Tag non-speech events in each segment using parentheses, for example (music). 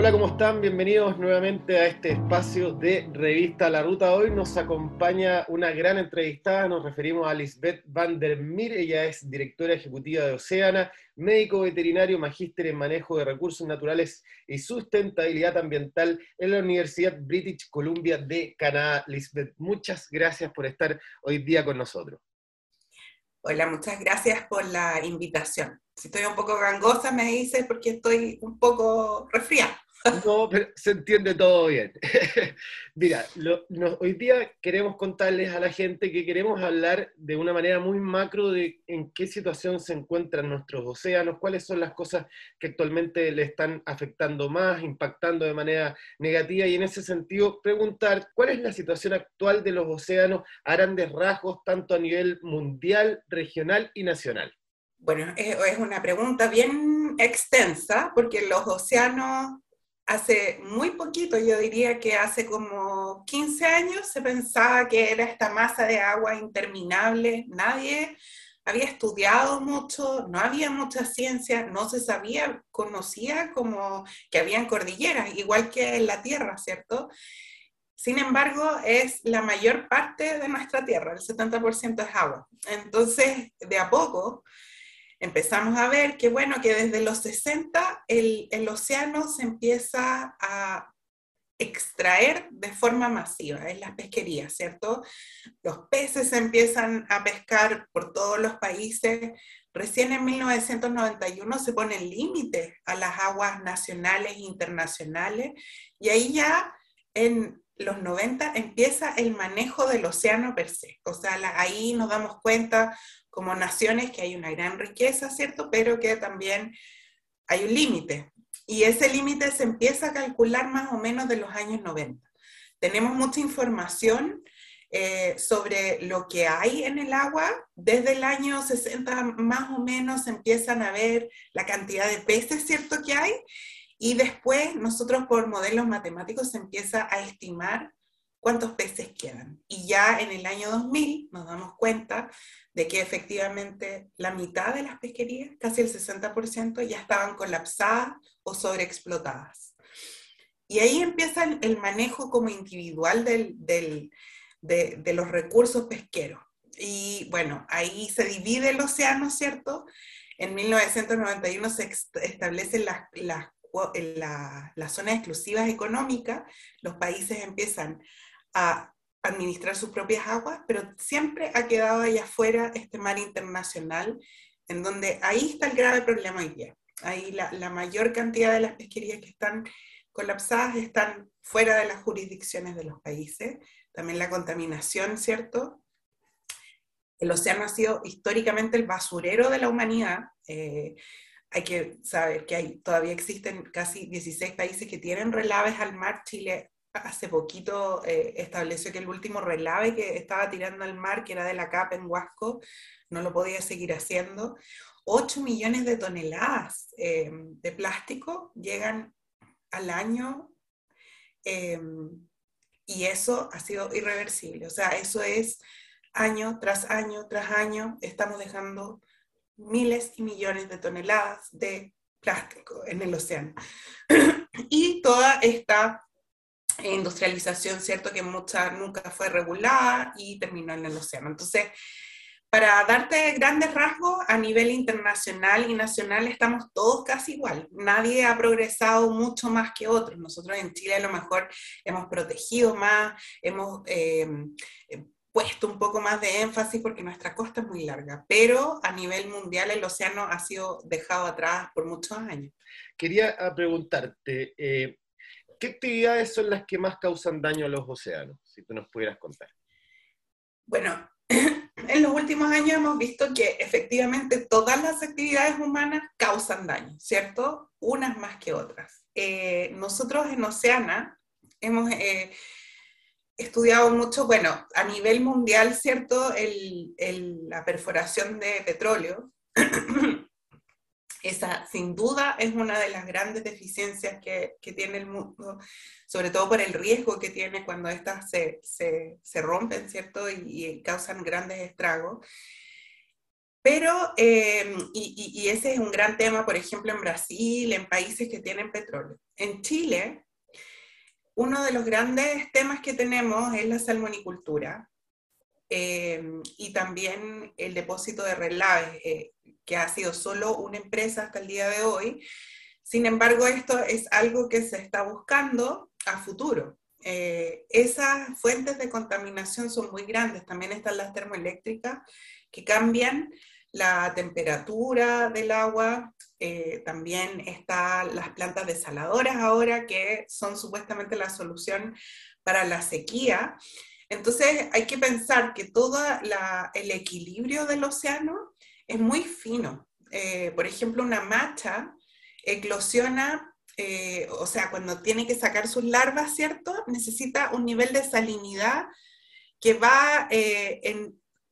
Hola, ¿cómo están? Bienvenidos nuevamente a este espacio de Revista La Ruta. Hoy nos acompaña una gran entrevistada, nos referimos a Lisbeth van der Meer, ella es directora ejecutiva de Oceana, médico veterinario, magíster en manejo de recursos naturales y sustentabilidad ambiental en la Universidad British Columbia de Canadá. Lisbeth, muchas gracias por estar hoy día con nosotros. Hola, muchas gracias por la invitación. Si estoy un poco gangosa, me dice porque estoy un poco resfriada. Pero se entiende todo bien. (laughs) Mira, hoy día queremos contarles a la gente que queremos hablar de una manera muy macro de en qué situación se encuentran nuestros océanos, cuáles son las cosas que actualmente le están afectando más, impactando de manera negativa y en ese sentido preguntar cuál es la situación actual de los océanos a grandes rasgos, tanto a nivel mundial, regional y nacional. Bueno, es una pregunta bien extensa porque los océanos hace muy poquito, yo diría que hace como 15 años, se pensaba que era esta masa de agua interminable. Nadie había estudiado mucho, no había mucha ciencia, no se sabía, conocía como que habían cordilleras, igual que en la Tierra, ¿cierto? Sin embargo, es la mayor parte de nuestra Tierra, el 70% es agua. Entonces, de a poco, empezamos a ver que, bueno, que desde los 60 el, el océano se empieza a extraer de forma masiva en las pesquerías, ¿cierto? Los peces se empiezan a pescar por todos los países. Recién en 1991 se pone límite a las aguas nacionales e internacionales y ahí ya en los 90 empieza el manejo del océano per se. O sea, ahí nos damos cuenta como naciones que hay una gran riqueza, ¿cierto? Pero que también hay un límite. Y ese límite se empieza a calcular más o menos de los años 90. Tenemos mucha información eh, sobre lo que hay en el agua. Desde el año 60 más o menos empiezan a ver la cantidad de peces, ¿cierto? Que hay. Y después nosotros por modelos matemáticos se empieza a estimar cuántos peces quedan. Y ya en el año 2000 nos damos cuenta de que efectivamente la mitad de las pesquerías, casi el 60%, ya estaban colapsadas o sobreexplotadas. Y ahí empieza el manejo como individual del, del, de, de, los recursos pesqueros. Y bueno, ahí se divide el océano, ¿cierto? En 1991 se establecen las, las, la, las zonas exclusivas económicas, los países empiezan a administrar sus propias aguas, pero siempre ha quedado allá afuera este mar internacional, en donde ahí está el grave problema hoy día. Ahí la, la mayor cantidad de las pesquerías que están colapsadas están fuera de las jurisdicciones de los países. También la contaminación, ¿cierto? El océano ha sido históricamente el basurero de la humanidad. Eh, hay que saber que todavía existen casi 16 países que tienen relaves al mar. Chile hace poquito eh, estableció que el último relave que estaba tirando al mar, que era de la CAP en Huasco, no lo podía seguir haciendo. 8 millones de toneladas eh, de plástico llegan al año eh, y eso ha sido irreversible. O sea, eso es año tras año tras año, estamos dejando miles y millones de toneladas de plástico en el océano. (clears throat) y toda esta industrialización, ¿cierto? Que mucha nunca fue regulada y terminó en el océano. Entonces, para darte grandes rasgos, a nivel internacional y nacional estamos todos casi igual. Nadie ha progresado mucho más que otros. Nosotros en Chile a lo mejor hemos protegido más, hemos em, eh, puesto un poco más de énfasis porque nuestra costa es muy larga, pero a nivel mundial el océano ha sido dejado atrás por muchos años. Quería ah, preguntarte, eh, ¿qué actividades son las que más causan daño a los océanos? Si tú nos pudieras contar. Bueno, (clears throat) en los últimos años hemos visto que efectivamente todas las actividades humanas causan daño, ¿cierto? Unas más que otras. Eh, nosotros en Oceana hemos eh, estudiado mucho, bueno, a nivel mundial, ¿cierto? la perforación de petróleo (clears throat) esa sin duda es una de las grandes deficiencias que, tiene el mundo, sobre todo por el riesgo que tiene cuando estas se, rompen, ¿cierto? Y, causan grandes estragos. Pero, y, y, ese es un gran tema, por ejemplo, en Brasil, en países que tienen petróleo. En Chile, uno de los grandes temas que tenemos es la salmonicultura eh, y también el depósito de relaves, eh, que ha sido solo una empresa hasta el día de hoy. Sin embargo, esto es algo que se está buscando a futuro. Eh, esas fuentes de contaminación son muy grandes. También están las termoeléctricas que cambian la temperatura del agua. también están las plantas desaladoras ahora, que son supuestamente la solución para la sequía. Entonces hay que pensar que todo el equilibrio del océano es muy fino. Eh, por ejemplo, una macha eclosiona, eh, o sea, cuando tiene que sacar sus larvas, ¿cierto? Necesita un nivel de salinidad que va eh,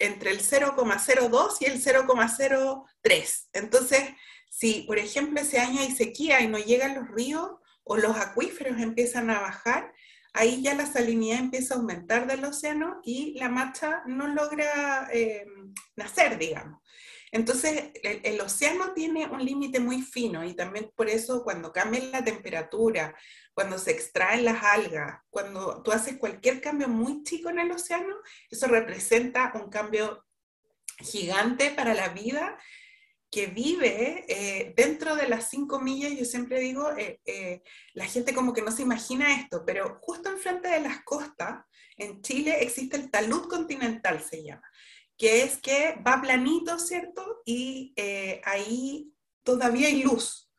entre el 0,02 y el 0,03. Entonces, si por ejemplo ese año hay sequía y no llegan los ríos o los acuíferos empiezan a bajar, ahí ya la salinidad empieza a aumentar del océano y la macha no logra eh, nacer, digamos. Entonces, el, océano tiene un límite muy fino y también por eso cuando cambia la temperatura, cuando se extraen las algas, cuando tú haces cualquier cambio muy chico en el océano, eso representa un cambio gigante para la vida que vive eh, dentro de las cinco millas, yo siempre digo, eh, eh, la gente como que no se imagina esto, pero justo enfrente de las costas, en Chile existe el talud continental, se llama, que es que va planito, ¿cierto? Y ahí todavía hay luz.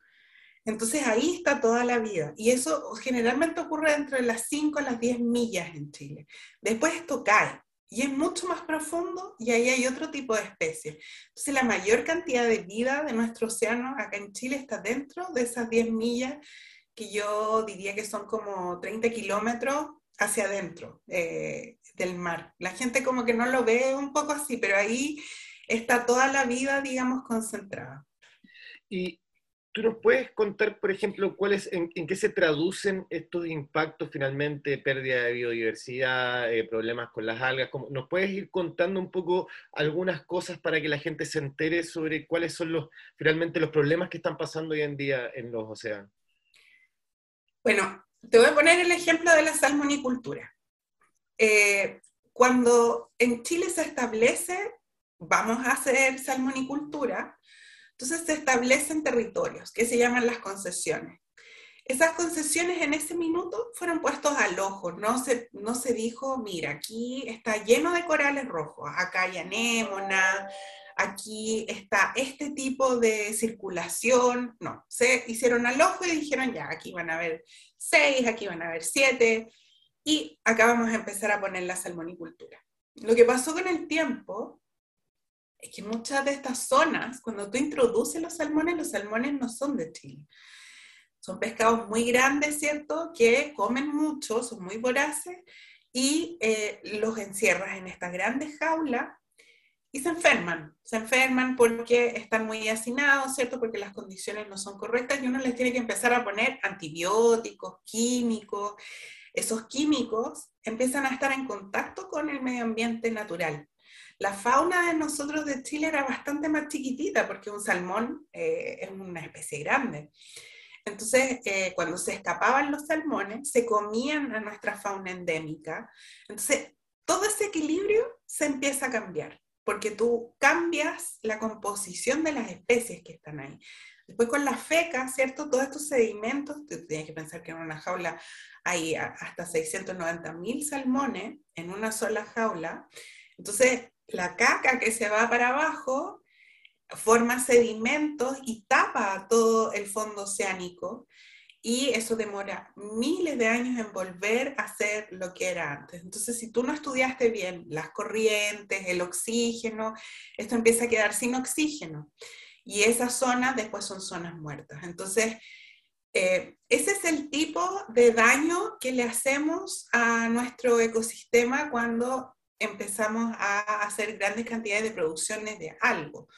Entonces ahí está toda la vida. Y eso generalmente ocurre entre las 5 y las 10 millas en Chile. Después esto cae y es mucho más profundo y ahí hay otro tipo de especies. Entonces la mayor cantidad de vida de nuestro océano acá en Chile está dentro de esas 10 millas que yo diría que son como 30 kilómetros hacia adentro eh, del mar. La gente como que no lo ve un poco así, pero ahí está toda la vida, digamos, concentrada. Y ¿Tú nos puedes contar, por ejemplo, cuáles, en, qué se traducen estos impactos finalmente, pérdida de biodiversidad, eh, problemas con las algas? ¿Nos puedes ir contando un poco algunas cosas para que la gente se entere sobre cuáles son los, finalmente los problemas que están pasando hoy en día en los océanos? Bueno, te voy a poner el ejemplo de la salmonicultura. Eh, cuando en Chile se establece, vamos a hacer salmonicultura, entonces se establecen territorios que se llaman las concesiones. Esas concesiones en ese minuto fueron puestos al ojo, no se, no se dijo, mira, aquí está lleno de corales rojos, acá hay anémona, aquí está este tipo de circulación, no, se hicieron al ojo y dijeron, ya, aquí van a haber seis, aquí van a haber siete, y acá vamos a empezar a poner la salmonicultura. Lo que pasó con el tiempo es que muchas de estas zonas, cuando tú introduces los salmones, los salmones no son de Chile. Son pescados muy grandes, ¿cierto? Que comen mucho, son muy voraces y eh, los encierras en estas grandes jaulas y se enferman. Se enferman porque están muy hacinados, ¿cierto? Porque las condiciones no son correctas y uno les tiene que empezar a poner antibióticos, químicos. Esos químicos empiezan a estar en contacto con el medio ambiente natural la fauna de nosotros de Chile era bastante más chiquitita porque un salmón eh, es una especie grande. Entonces, eh, cuando se escapaban los salmones, se comían a nuestra fauna endémica. Entonces, todo ese equilibrio se empieza a cambiar, porque tú cambias la composición de las especies que están ahí. Después con la feca, ¿cierto? Todos estos sedimentos, tú tienes que pensar que en una jaula hay hasta 690 mil salmones en una sola jaula. Entonces, la caca que se va para abajo forma sedimentos y tapa todo el fondo oceánico y eso demora miles de años en volver a ser lo que era antes. Entonces, si tú no estudiaste bien las corrientes, el oxígeno, esto empieza a quedar sin oxígeno y esas zonas después son zonas muertas. Entonces, eh, ese es el tipo de daño que le hacemos a nuestro ecosistema cuando empezamos a hacer grandes cantidades de producciones de algo.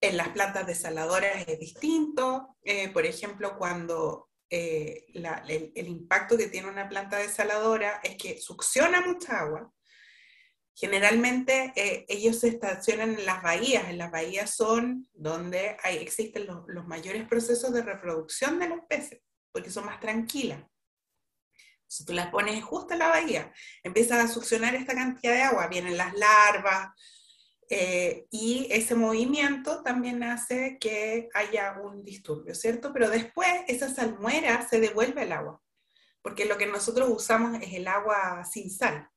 En las plantas desaladoras es distinto. Eh, por ejemplo, cuando eh, el, impacto que tiene una planta desaladora es que succiona mucha agua, Generalmente eh, ellos se estacionan en las bahías. En las bahías son donde hay, existen los, los mayores procesos de reproducción de los peces, porque son más tranquilas. Si tú las pones justo en la bahía, empiezas a succionar esta cantidad de agua, vienen las larvas, eh, y ese movimiento también hace que haya un disturbio, ¿cierto? Pero después esa salmuera se devuelve al agua, porque lo que nosotros usamos es el agua sin sal.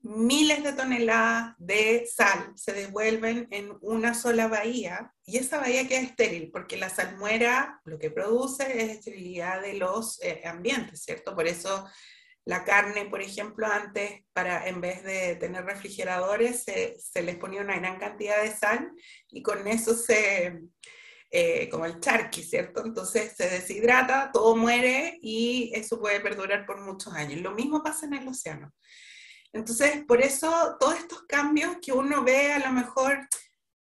Miles de toneladas de sal se devuelven en una sola bahía y esa bahía queda estéril porque la salmuera lo que produce es esterilidad de los eh, ambientes, ¿cierto? Por eso la carne, por ejemplo, antes, para, en vez de tener refrigeradores, se, les ponía una gran cantidad de sal y con eso se, eh, como el charqui, ¿cierto? Entonces se deshidrata, todo muere y eso puede perdurar por muchos años. Lo mismo pasa en el océano. Entonces, por eso todos estos cambios que uno ve a lo mejor,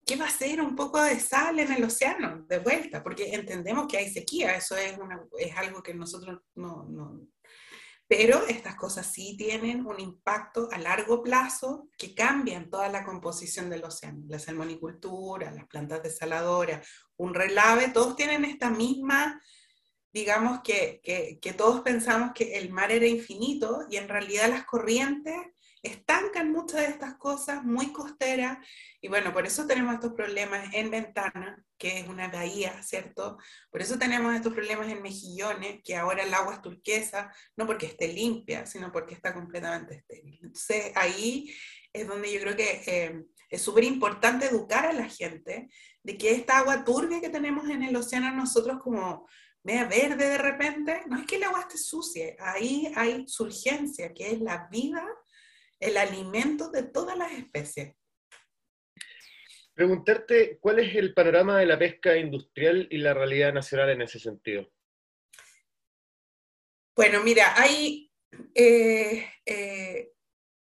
¿qué va a ser un poco de sal en el océano de vuelta? Porque entendemos que hay sequía, eso es, es algo que nosotros no, no, pero estas cosas sí tienen un impacto a largo plazo que cambian toda la composición del océano. La salmonicultura, las plantas desaladoras, un relave, todos tienen esta misma, digamos que, que, que todos pensamos que el mar era infinito y en realidad las corrientes estancan muchas de estas cosas, muy costeras, y bueno, por eso tenemos estos problemas en Ventana, que es una bahía, ¿cierto? Por eso tenemos estos problemas en Mejillones, que ahora el agua es turquesa, no porque esté limpia, sino porque está completamente estéril. Entonces ahí es donde yo creo que eh, es súper importante educar a la gente de que esta agua turbia que tenemos en el océano nosotros como media verde de repente, no es que el agua esté sucia, ahí hay surgencia, que es la vida el alimento de todas las especies. Preguntarte, ¿cuál es el panorama de la pesca industrial y la realidad nacional en ese sentido? Bueno, mira, hay eh, eh,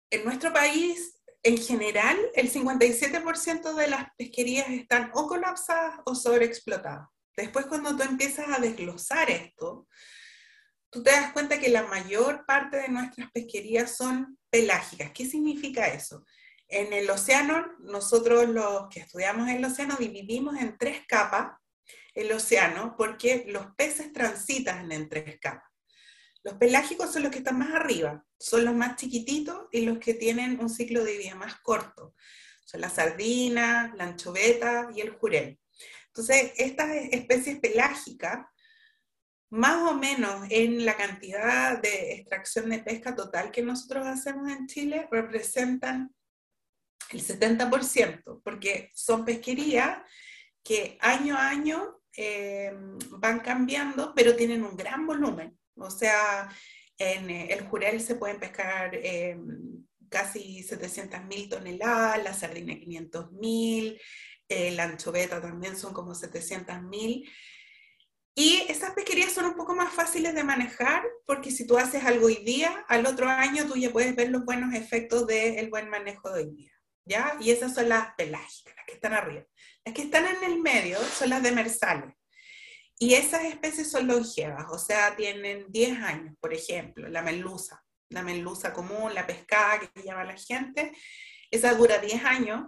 en nuestro país, en general, el 57% de las pesquerías están o colapsadas o sobreexplotadas. Después, cuando tú empiezas a desglosar esto, tú te das cuenta que la mayor parte de nuestras pesquerías son pelágicas. ¿Qué significa eso? En el océano, nosotros los que estudiamos el océano dividimos en tres capas el océano porque los peces transitan en tres capas. Los pelágicos son los que están más arriba, son los más chiquititos y los que tienen un ciclo de vida más corto. Son la sardina, la anchoveta y el jurel. Entonces, estas especies pelágicas más o menos en la cantidad de extracción de pesca total que nosotros hacemos en Chile representan el 70%, porque son pesquerías que año a año eh, van cambiando, pero tienen un gran volumen. O sea, en eh, el jurel se pueden pescar eh, casi 700.000 toneladas, la sardina 500.000, la anchoveta también son como 700.000. Y esas pesquerías son un poco más fáciles de manejar porque si tú haces algo hoy día, al otro año tú ya puedes ver los buenos efectos del buen manejo de hoy día. ¿ya? Y esas son las pelágicas, las que están arriba. Las que están en el medio son las demersales. Y esas especies son longevas, o sea, tienen 10 años, por ejemplo, la merluza, la merluza común, la pescada que llama la gente, esa dura 10 años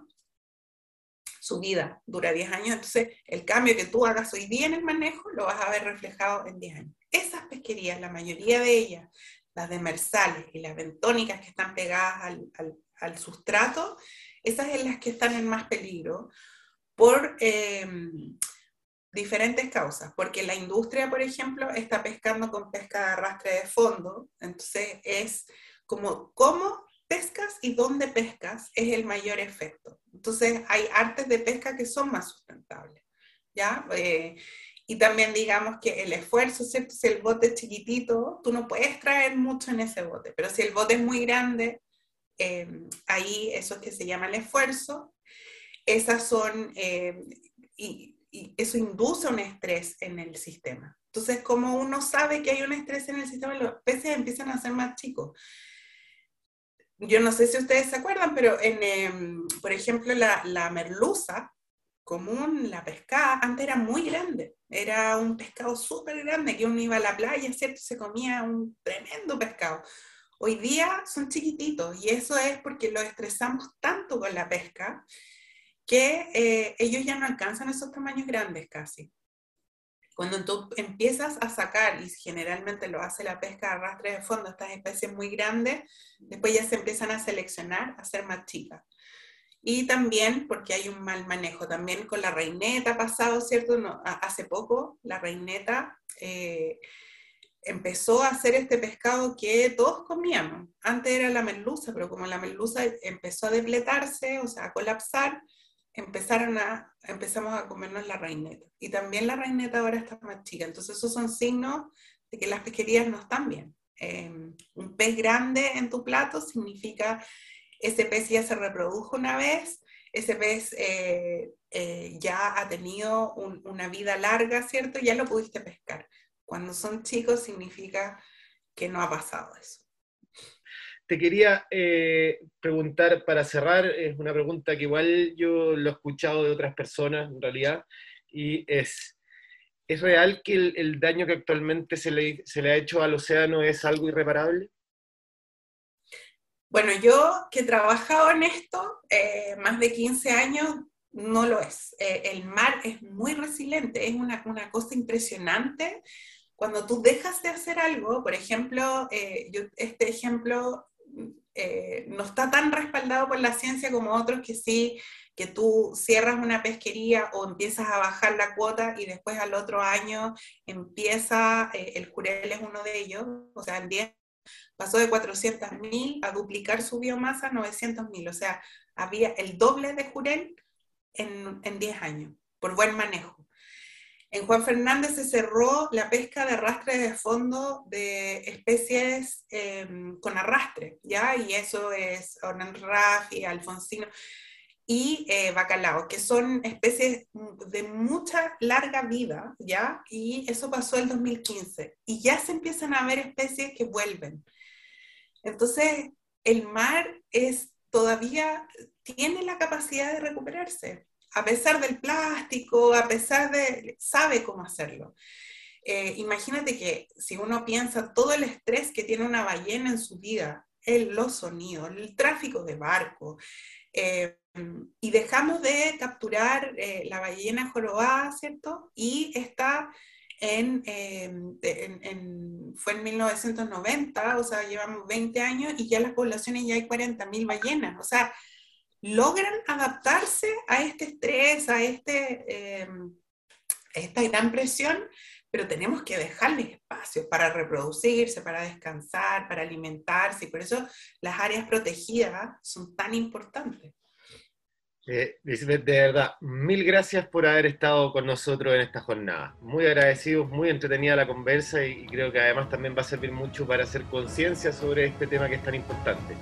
su vida dura 10 años, entonces el cambio que tú hagas hoy día en el manejo lo vas a ver reflejado en 10 años. Esas pesquerías, la mayoría de ellas, las demersales y las bentónicas que están pegadas al, sustrato, esas son las que están en más peligro por em, diferentes causas, porque la industria, por ejemplo, está pescando con pesca de arrastre de fondo, entonces es como cómo pescas y dónde pescas es el mayor efecto. Entonces, hay artes de pesca que son más sustentables, ¿ya? Eh, y también digamos que el esfuerzo, ¿cierto? Si el bote es chiquitito, tú no puedes traer mucho en ese bote, pero si el bote es muy grande, em, ahí eso es que se llama el esfuerzo. Esas son, em, y, y eso induce un estrés en el sistema. Entonces, como uno sabe que hay un estrés en el sistema, los peces empiezan a ser más chicos yo no sé si ustedes se acuerdan, pero em, por ejemplo, la, la, merluza común, la pescada, antes era muy grande. Era un pescado súper grande que uno iba a la playa, ¿cierto? Se comía un tremendo pescado. Hoy día son chiquititos y eso es porque los estresamos tanto con la pesca que eh, ellos ya no alcanzan esos tamaños grandes casi. Cuando tú empiezas a sacar, y generalmente lo hace la pesca de arrastre de fondo, estas especies muy grandes, después ya se empiezan a seleccionar, a ser más chicas. Y también porque hay un mal manejo, también con la reineta pasado, ¿cierto? No, hace poco la reineta eh, empezó a hacer este pescado que todos comíamos. Antes era la merluza, pero como la merluza empezó a depletarse, o sea, a colapsar, empezaron a, empezamos a comernos la reineta. Y también la reineta ahora está más chica. Entonces esos son signos de que las pesquerías no están bien. Em, un pez grande en tu plato significa ese pez ya se reprodujo una vez, ese pez eh, eh, ya ha tenido una vida larga, ¿cierto? Ya lo pudiste pescar. Cuando son chicos significa que no ha pasado eso. Te quería eh, preguntar para cerrar, es una pregunta que igual yo lo he escuchado de otras personas en realidad, y es, ¿es real que el, daño que actualmente se le, se le, ha hecho al océano es algo irreparable? Bueno, yo que he trabajado en esto eh, más de 15 años, no lo es. Eh, el mar es muy resiliente, es una, una cosa impresionante cuando tú dejas de hacer algo, por ejemplo, yo, este ejemplo eh, no está tan respaldado por la ciencia como otros que sí, que tú cierras una pesquería o empiezas a bajar la cuota y después al otro año empieza, eh, el jurel es uno de ellos, o sea, en 10 pasó de 400.000 a duplicar su biomasa a 900.000, o sea, había el doble de jurel en, en 10 años, por buen manejo. En Juan Fernández se cerró la pesca de arrastre de fondo de especies em, con arrastre, ¿ya? Y eso es y alfonsino y eh, bacalao, que son especies de mucha larga vida, ¿ya? Y eso pasó el 2015. Y ya se empiezan a ver especies que vuelven. Entonces, el mar es todavía tiene la capacidad de recuperarse a pesar del plástico, a pesar de, sabe cómo hacerlo. Eh, imagínate que si uno piensa todo el estrés que tiene una ballena en su vida, el, los sonidos, el tráfico de barco, eh, y dejamos de capturar eh, la ballena jorobada, ¿cierto? Y está en, en, fue en 1990, o sea, llevamos 20 años y ya las poblaciones ya hay 40.000 ballenas, o sea, logran adaptarse a este estrés, a este, em, esta gran presión, pero tenemos que dejarles espacio para reproducirse, para descansar, para alimentarse, y por eso las áreas protegidas son tan importantes. Eh, de verdad, mil gracias por haber estado con nosotros en esta jornada. Muy agradecidos, muy entretenida la conversa y, y creo que además también va a servir mucho para hacer conciencia sobre este tema que es tan importante.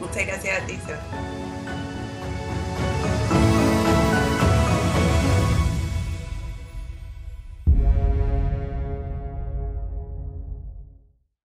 Muchas gracias a ti,